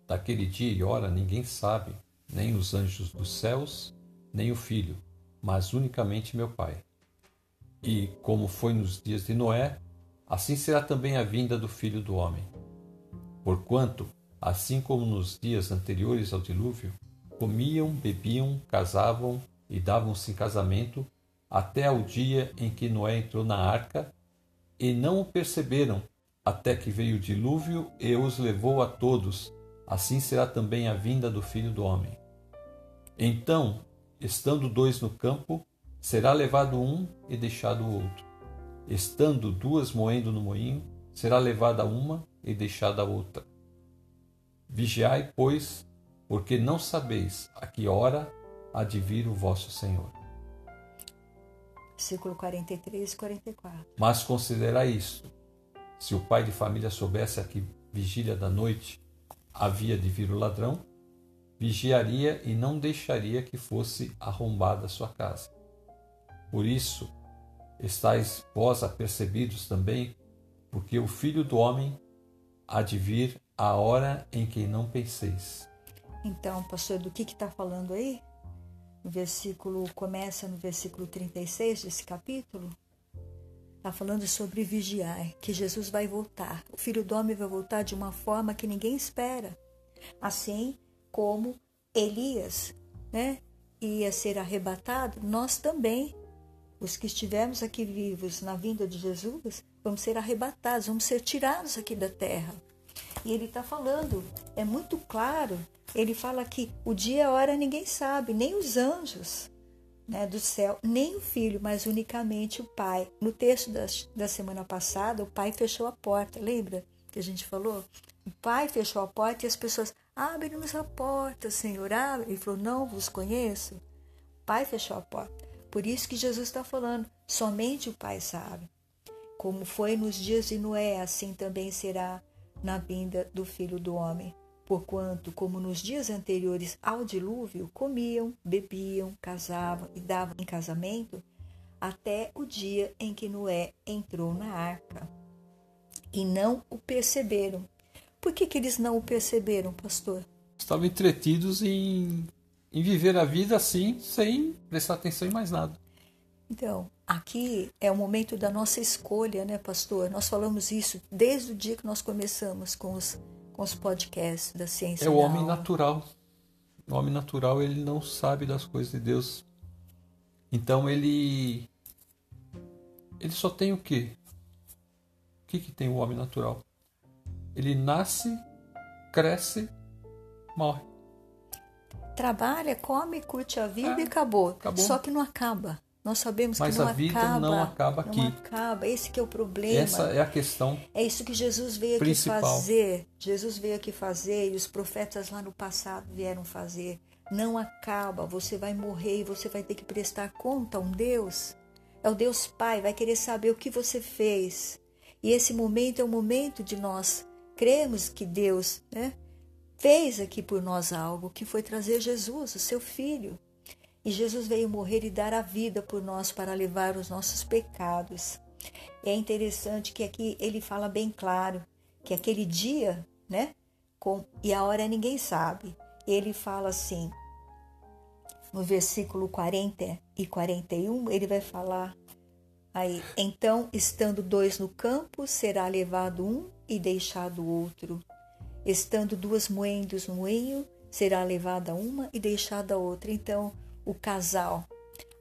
daquele dia e hora ninguém sabe, nem os anjos dos céus, nem o filho, mas unicamente meu Pai. E como foi nos dias de Noé, assim será também a vinda do filho do homem. Porquanto, assim como nos dias anteriores ao dilúvio, comiam, bebiam, casavam e davam-se em casamento, até ao dia em que Noé entrou na arca, e não o perceberam, até que veio o dilúvio e os levou a todos. Assim será também a vinda do filho do homem. Então, estando dois no campo, será levado um e deixado o outro. Estando duas moendo no moinho, será levada uma e deixada a outra. Vigiai, pois, porque não sabeis a que hora há de vir o vosso Senhor. Versículo 43 e 44. Mas considerai isto: se o pai de família soubesse a que vigília da noite havia de vir o ladrão, vigiaria e não deixaria que fosse arrombada sua casa. Por isso, estáis vós apercebidos também, porque o filho do homem há de vir a hora em que não penseis. Então, pastor, do que está falando aí? O versículo começa no versículo 36 desse capítulo. Está falando sobre vigiar, que Jesus vai voltar. O filho do homem vai voltar de uma forma que ninguém espera. Assim como Elias né, ia ser arrebatado, nós também, os que estivermos aqui vivos na vinda de Jesus, vamos ser arrebatados, vamos ser tirados aqui da terra. E ele está falando, é muito claro ele fala que o dia e a hora ninguém sabe, nem os anjos né, do céu, nem o filho, mas unicamente o pai. No texto da, da semana passada, o pai fechou a porta, lembra que a gente falou? O pai fechou a porta e as pessoas, abre-nos a porta, Senhor, abre. Ele falou, não vos conheço. O pai fechou a porta. Por isso que Jesus está falando, somente o pai sabe. Como foi nos dias de Noé, assim também será na vinda do filho do homem porquanto, como nos dias anteriores ao dilúvio, comiam, bebiam, casavam e davam em casamento, até o dia em que Noé entrou na arca. E não o perceberam. Por que, que eles não o perceberam, pastor? Estavam entretidos em, em viver a vida assim, sem prestar atenção em mais nada. Então, aqui é o momento da nossa escolha, né, pastor? Nós falamos isso desde o dia que nós começamos com os com os podcasts da ciência. É o homem natural. O homem natural ele não sabe das coisas de Deus. Então ele ele só tem o quê? O que, que tem o homem natural? Ele nasce, cresce, morre. Trabalha, come, curte a vida é, e acabou. acabou. Só que não acaba. Nós sabemos Mas que não a vida acaba, não acaba aqui. Não acaba. Esse que é o problema. Essa é a questão. É isso que Jesus veio principal. aqui fazer. Jesus veio aqui fazer e os profetas lá no passado vieram fazer. Não acaba. Você vai morrer e você vai ter que prestar conta a um Deus. É o Deus Pai, vai querer saber o que você fez. E esse momento é o momento de nós cremos que Deus né, fez aqui por nós algo, que foi trazer Jesus, o seu Filho. E Jesus veio morrer e dar a vida por nós para levar os nossos pecados. É interessante que aqui ele fala bem claro que aquele dia, né? Com, e a hora ninguém sabe. Ele fala assim, no versículo 40 e 41, ele vai falar aí: Então, estando dois no campo, será levado um e deixado o outro. Estando duas moendas no moinho, será levada uma e deixada a outra. Então, o casal.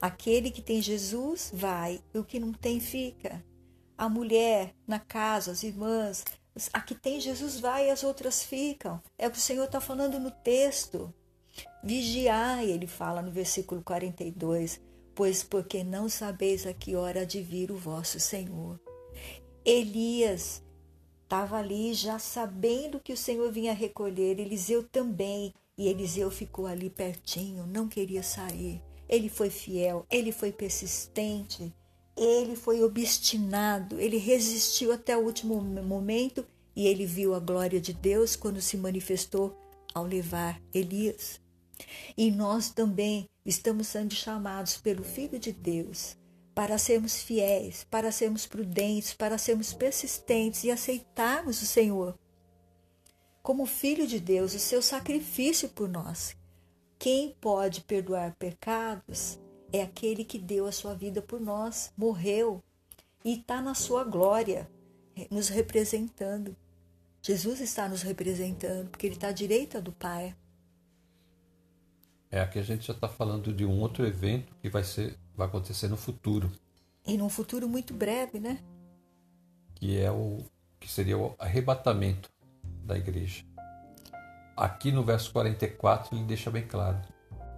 Aquele que tem Jesus vai, e o que não tem fica. A mulher na casa, as irmãs, a que tem Jesus vai e as outras ficam. É o que o Senhor está falando no texto. Vigiai, ele fala no versículo 42, pois porque não sabeis a que hora de vir o vosso Senhor. Elias estava ali já sabendo que o Senhor vinha recolher, Eliseu também. E Eliseu ficou ali pertinho, não queria sair. Ele foi fiel, ele foi persistente, ele foi obstinado, ele resistiu até o último momento e ele viu a glória de Deus quando se manifestou ao levar Elias. E nós também estamos sendo chamados pelo Filho de Deus para sermos fiéis, para sermos prudentes, para sermos persistentes e aceitarmos o Senhor como Filho de Deus, o seu sacrifício por nós. Quem pode perdoar pecados é aquele que deu a sua vida por nós, morreu e está na sua glória, nos representando. Jesus está nos representando, porque ele está à direita do Pai. É, aqui a gente já está falando de um outro evento que vai, ser, vai acontecer no futuro. E num futuro muito breve, né? Que é o que seria o arrebatamento da igreja. Aqui no verso 44 ele deixa bem claro: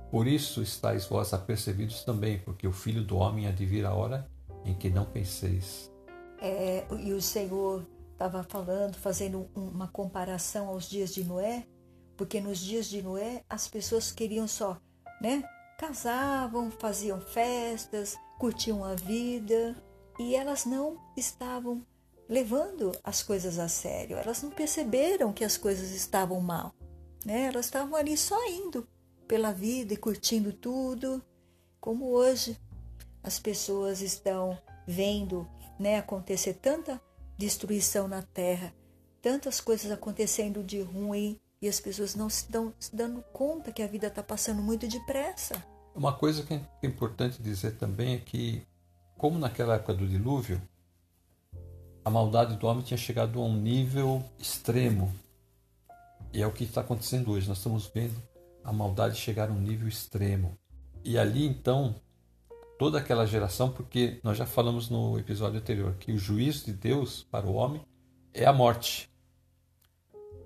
Por isso estáis vós apercebidos também, porque o filho do homem há de vir a hora em que não penseis. É, e o Senhor estava falando, fazendo uma comparação aos dias de Noé, porque nos dias de Noé as pessoas queriam só, né? Casavam, faziam festas, curtiam a vida e elas não estavam levando as coisas a sério. Elas não perceberam que as coisas estavam mal, né? Elas estavam ali só indo pela vida e curtindo tudo, como hoje as pessoas estão vendo, né, acontecer tanta destruição na terra, tantas coisas acontecendo de ruim e as pessoas não se dão se dando conta que a vida está passando muito depressa. Uma coisa que é importante dizer também é que, como naquela época do dilúvio, a maldade do homem tinha chegado a um nível extremo. E é o que está acontecendo hoje. Nós estamos vendo a maldade chegar a um nível extremo. E ali então, toda aquela geração, porque nós já falamos no episódio anterior que o juízo de Deus para o homem é a morte.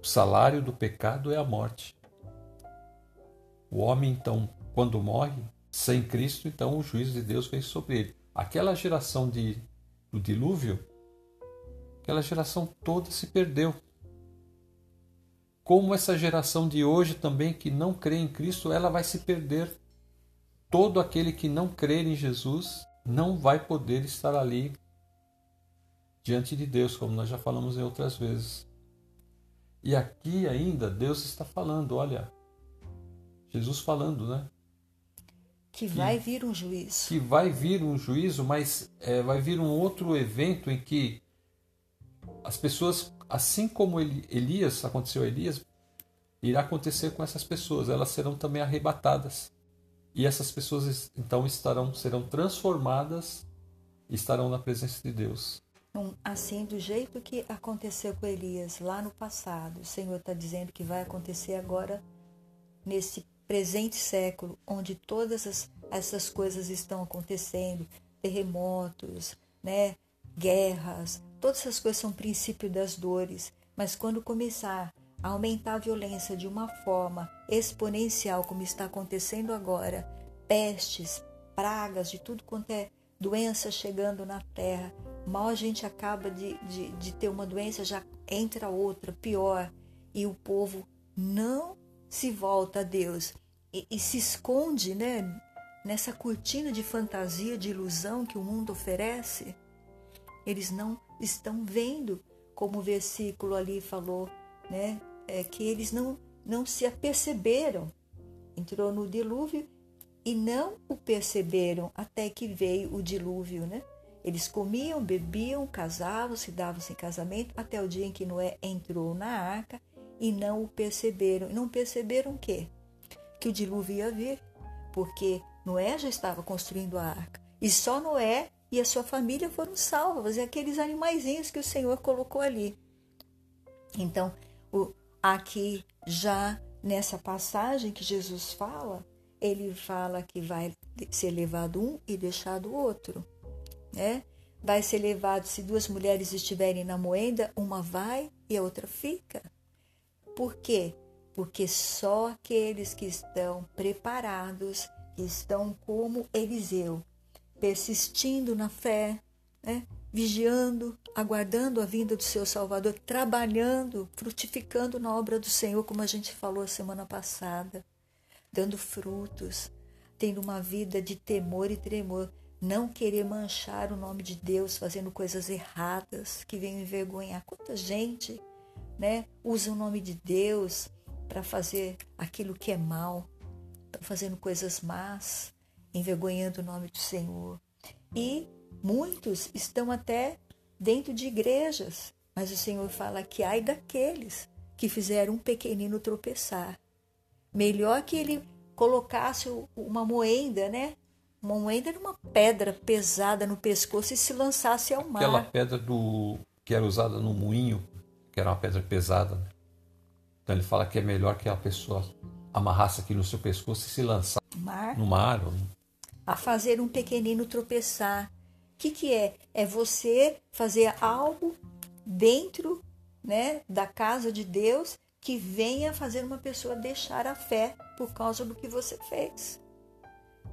O salário do pecado é a morte. O homem, então, quando morre, sem Cristo, então o juízo de Deus vem sobre ele. Aquela geração de, do dilúvio, aquela geração toda se perdeu. Como essa geração de hoje também, que não crê em Cristo, ela vai se perder. Todo aquele que não crer em Jesus não vai poder estar ali diante de Deus, como nós já falamos em outras vezes. E aqui ainda Deus está falando, olha, Jesus falando, né? Que vai que, vir um juízo. Que vai vir um juízo, mas é, vai vir um outro evento em que as pessoas, assim como Elias, aconteceu a Elias, irá acontecer com essas pessoas, elas serão também arrebatadas. E essas pessoas então estarão serão transformadas estarão na presença de Deus. Assim, do jeito que aconteceu com Elias lá no passado, o Senhor está dizendo que vai acontecer agora, nesse presente século, onde todas as, essas coisas estão acontecendo terremotos, né, guerras, todas essas coisas são princípio das dores. Mas quando começar a aumentar a violência de uma forma exponencial, como está acontecendo agora, pestes, pragas, de tudo quanto é doença chegando na terra, Mal a gente acaba de, de, de ter uma doença, já entra outra, pior, e o povo não se volta a Deus e, e se esconde né, nessa cortina de fantasia, de ilusão que o mundo oferece. Eles não estão vendo, como o versículo ali falou, né, é, que eles não, não se aperceberam. Entrou no dilúvio e não o perceberam até que veio o dilúvio, né? Eles comiam, bebiam, casavam, se davam-se em casamento, até o dia em que Noé entrou na arca e não o perceberam. E não perceberam o quê? Que o dilúvio ia vir, porque Noé já estava construindo a arca. E só Noé e a sua família foram salvos, e aqueles animaizinhos que o Senhor colocou ali. Então, o, aqui já nessa passagem que Jesus fala, ele fala que vai ser levado um e deixado o outro né? Vai ser levado se duas mulheres estiverem na moenda, uma vai e a outra fica. Por quê? Porque só aqueles que estão preparados, que estão como Eliseu, persistindo na fé, né? vigiando, aguardando a vinda do seu Salvador, trabalhando, frutificando na obra do Senhor, como a gente falou a semana passada, dando frutos, tendo uma vida de temor e tremor não querer manchar o nome de Deus fazendo coisas erradas que venham envergonhar. Quanta gente né? Usa o nome de Deus para fazer aquilo que é mal, fazendo coisas más, envergonhando o nome do Senhor. E muitos estão até dentro de igrejas, mas o Senhor fala que ai daqueles que fizeram um pequenino tropeçar. Melhor que ele colocasse uma moenda, né? Uma moenda numa pedra pesada no pescoço e se lançasse ao mar. Aquela pedra do que era usada no moinho, que era uma pedra pesada. Né? Então ele fala que é melhor que a pessoa amarrasse aqui no seu pescoço e se lançar mar. no mar. Ou... A fazer um pequenino tropeçar. O que, que é? É você fazer algo dentro né, da casa de Deus que venha fazer uma pessoa deixar a fé por causa do que você fez.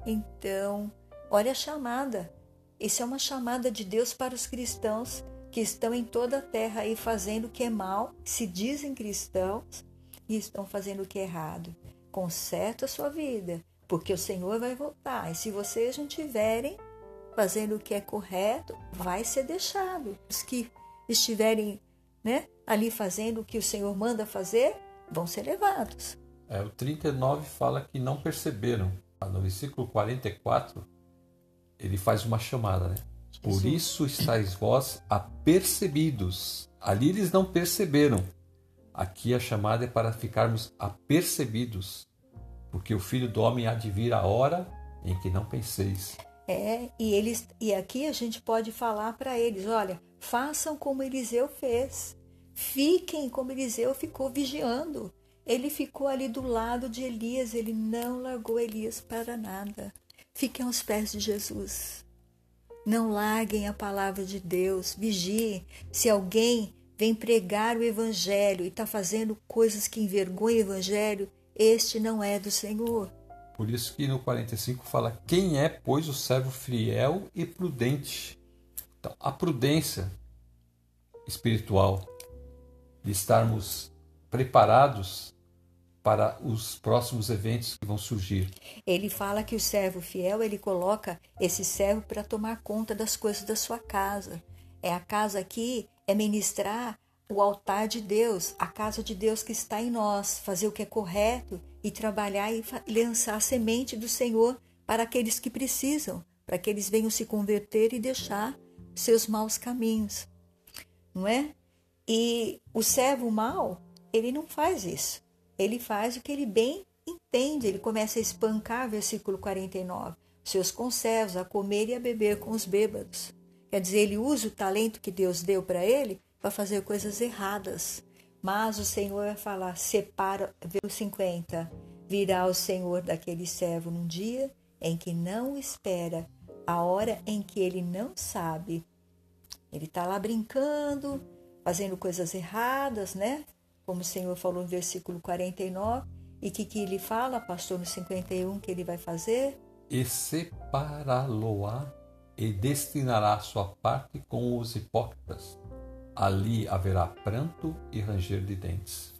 Então, olha a chamada. Isso é uma chamada de Deus para os cristãos que estão em toda a terra aí fazendo o que é mal, se dizem cristãos e estão fazendo o que é errado. Conserta a sua vida, porque o Senhor vai voltar. E se vocês não tiverem fazendo o que é correto, vai ser deixado. Os que estiverem né, ali fazendo o que o Senhor manda fazer, vão ser levados. É, o 39 fala que não perceberam. No versículo 44, ele faz uma chamada, né? Por isso estáis vós apercebidos. Ali eles não perceberam. Aqui a chamada é para ficarmos apercebidos, porque o Filho do Homem há de vir a hora em que não penseis. É, e eles e aqui a gente pode falar para eles, olha, façam como Eliseu fez. Fiquem como Eliseu ficou vigiando. Ele ficou ali do lado de Elias, ele não largou Elias para nada. Fiquem aos pés de Jesus. Não larguem a palavra de Deus, vigiem. Se alguém vem pregar o Evangelho e está fazendo coisas que envergonham o Evangelho, este não é do Senhor. Por isso que no 45 fala: Quem é, pois, o servo fiel e prudente? Então, a prudência espiritual de estarmos preparados para os próximos eventos que vão surgir. Ele fala que o servo fiel, ele coloca esse servo para tomar conta das coisas da sua casa. É a casa aqui é ministrar o altar de Deus, a casa de Deus que está em nós, fazer o que é correto e trabalhar e lançar a semente do Senhor para aqueles que precisam, para que eles venham se converter e deixar seus maus caminhos. Não é? E o servo mau, ele não faz isso. Ele faz o que ele bem entende. Ele começa a espancar, versículo 49, seus conservos, a comer e a beber com os bêbados. Quer dizer, ele usa o talento que Deus deu para ele para fazer coisas erradas. Mas o Senhor vai falar: separa, versículo 50. Virá o Senhor daquele servo num dia em que não espera, a hora em que ele não sabe. Ele está lá brincando, fazendo coisas erradas, né? Como o Senhor falou no versículo 49. E que, que ele fala, pastor, no 51, que ele vai fazer? E separá-lo-á e destinará sua parte com os hipócritas. Ali haverá pranto e ranger de dentes.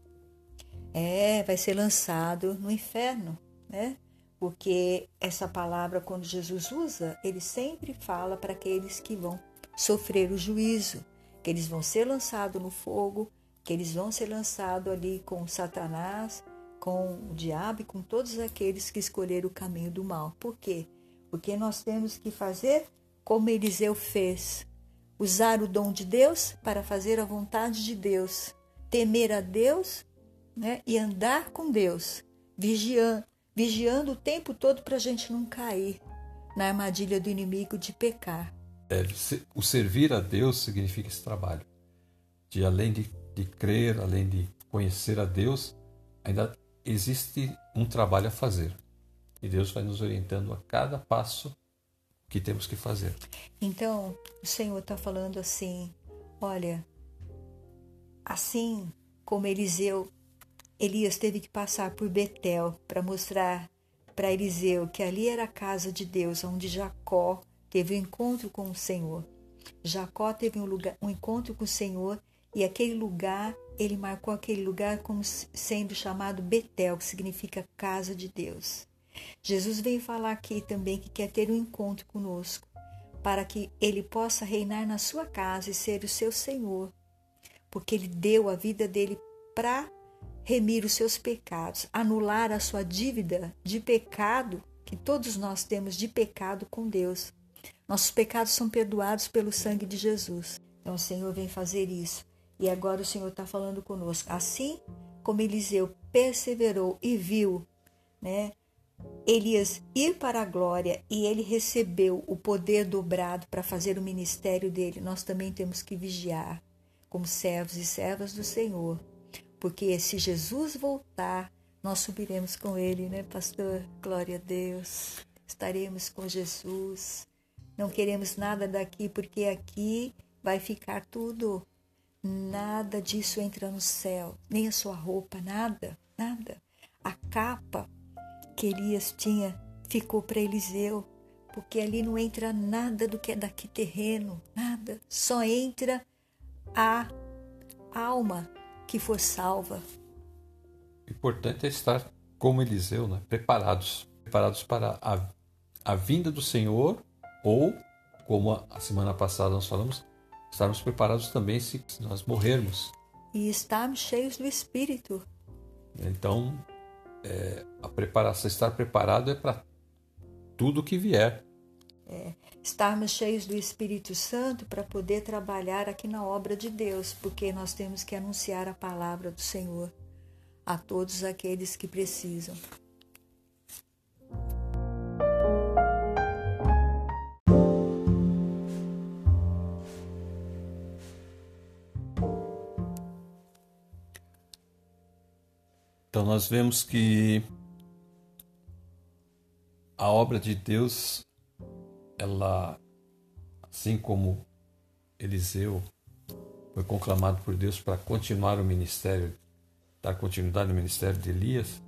É, vai ser lançado no inferno, né? Porque essa palavra, quando Jesus usa, ele sempre fala para aqueles que vão sofrer o juízo, que eles vão ser lançados no fogo, que eles vão ser lançados ali com Satanás, com o diabo e com todos aqueles que escolheram o caminho do mal. Por quê? Porque nós temos que fazer como Eliseu fez, usar o dom de Deus para fazer a vontade de Deus, temer a Deus né, e andar com Deus, vigiando, vigiando o tempo todo para a gente não cair na armadilha do inimigo de pecar. É, o servir a Deus significa esse trabalho, de além de, de crer, além de conhecer a Deus, ainda existe um trabalho a fazer. E Deus vai nos orientando a cada passo que temos que fazer. Então, o Senhor está falando assim: olha, assim como Eliseu, Elias teve que passar por Betel para mostrar para Eliseu que ali era a casa de Deus, onde Jacó teve um encontro com o Senhor. Jacó teve um, lugar, um encontro com o Senhor e aquele lugar, ele marcou aquele lugar como sendo chamado Betel, que significa casa de Deus. Jesus veio falar aqui também que quer ter um encontro conosco, para que ele possa reinar na sua casa e ser o seu Senhor. porque ele deu a vida dele para remir os seus pecados, anular a sua dívida de pecado que todos nós temos de pecado com Deus. Nossos pecados são perdoados pelo sangue de Jesus. Então o Senhor vem fazer isso. E agora o Senhor está falando conosco. Assim como Eliseu perseverou e viu, né? Elias ir para a glória e ele recebeu o poder dobrado para fazer o ministério dele, nós também temos que vigiar como servos e servas do Senhor. Porque se Jesus voltar, nós subiremos com ele, né, pastor? Glória a Deus. Estaremos com Jesus. Não queremos nada daqui, porque aqui vai ficar tudo. Nada disso entra no céu, nem a sua roupa, nada, nada. A capa que Elias tinha ficou para Eliseu, porque ali não entra nada do que é daqui terreno, nada. Só entra a alma que for salva. O importante é estar como Eliseu, né? preparados, preparados para a, a vinda do Senhor ou, como a, a semana passada nós falamos, estarmos preparados também se nós morrermos. E estarmos cheios do Espírito. Então, é, a preparação, estar preparado é para tudo que vier. É, estarmos cheios do Espírito Santo para poder trabalhar aqui na obra de Deus, porque nós temos que anunciar a palavra do Senhor a todos aqueles que precisam. Então nós vemos que a obra de Deus, ela, assim como Eliseu foi conclamado por Deus para continuar o ministério, dar continuidade ao ministério de Elias,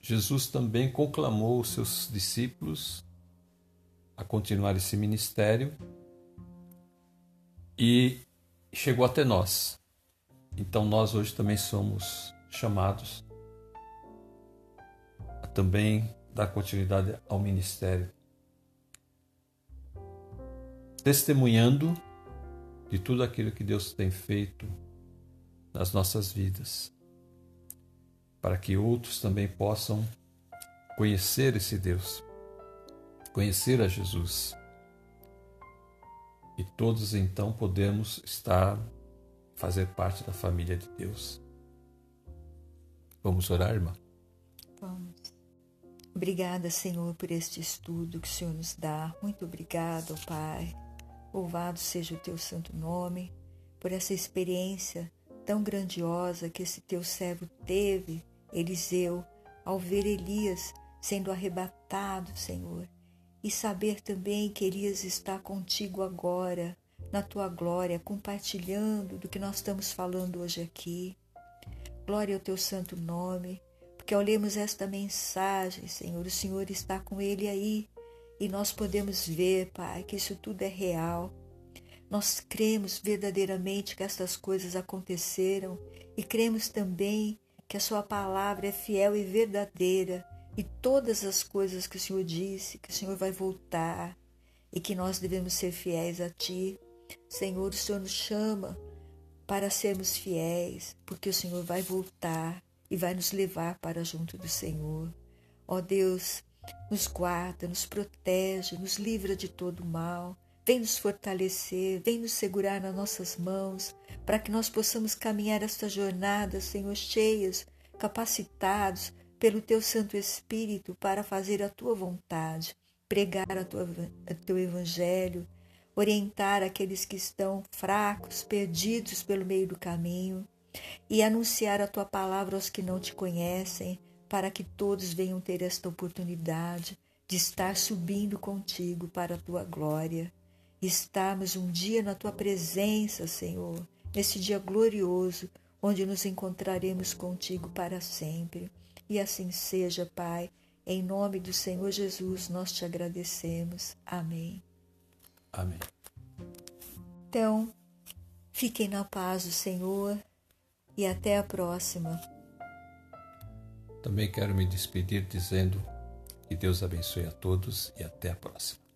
Jesus também conclamou os seus discípulos a continuar esse ministério e chegou até nós. Então nós hoje também somos chamados a também dar continuidade ao ministério, testemunhando de tudo aquilo que Deus tem feito nas nossas vidas, para que outros também possam conhecer esse Deus, conhecer a Jesus. E todos então podemos estar fazer parte da família de Deus. Vamos orar, irmã? Vamos. Obrigada, Senhor, por este estudo que o Senhor nos dá. Muito obrigado, Pai. Louvado seja o teu santo nome por essa experiência tão grandiosa que esse teu servo teve, Eliseu, ao ver Elias sendo arrebatado, Senhor, e saber também que Elias está contigo agora na tua glória, compartilhando do que nós estamos falando hoje aqui. Glória ao teu santo nome, porque ao lermos esta mensagem, Senhor, o Senhor está com ele aí e nós podemos ver, Pai, que isso tudo é real. Nós cremos verdadeiramente que estas coisas aconteceram e cremos também que a Sua palavra é fiel e verdadeira e todas as coisas que o Senhor disse, que o Senhor vai voltar e que nós devemos ser fiéis a Ti. Senhor, o Senhor nos chama para sermos fiéis, porque o Senhor vai voltar e vai nos levar para junto do Senhor. Ó Deus, nos guarda, nos protege, nos livra de todo mal. Vem nos fortalecer, vem nos segurar nas nossas mãos, para que nós possamos caminhar esta jornada, Senhor, cheios, capacitados pelo Teu Santo Espírito para fazer a Tua vontade, pregar a tua, Teu Evangelho, orientar aqueles que estão fracos, perdidos pelo meio do caminho, e anunciar a tua palavra aos que não te conhecem, para que todos venham ter esta oportunidade de estar subindo contigo para a tua glória. Estarmos um dia na tua presença, Senhor, nesse dia glorioso, onde nos encontraremos contigo para sempre. E assim seja, Pai. Em nome do Senhor Jesus, nós te agradecemos. Amém. Amém. Então, fiquem na paz do Senhor e até a próxima. Também quero me despedir dizendo que Deus abençoe a todos e até a próxima.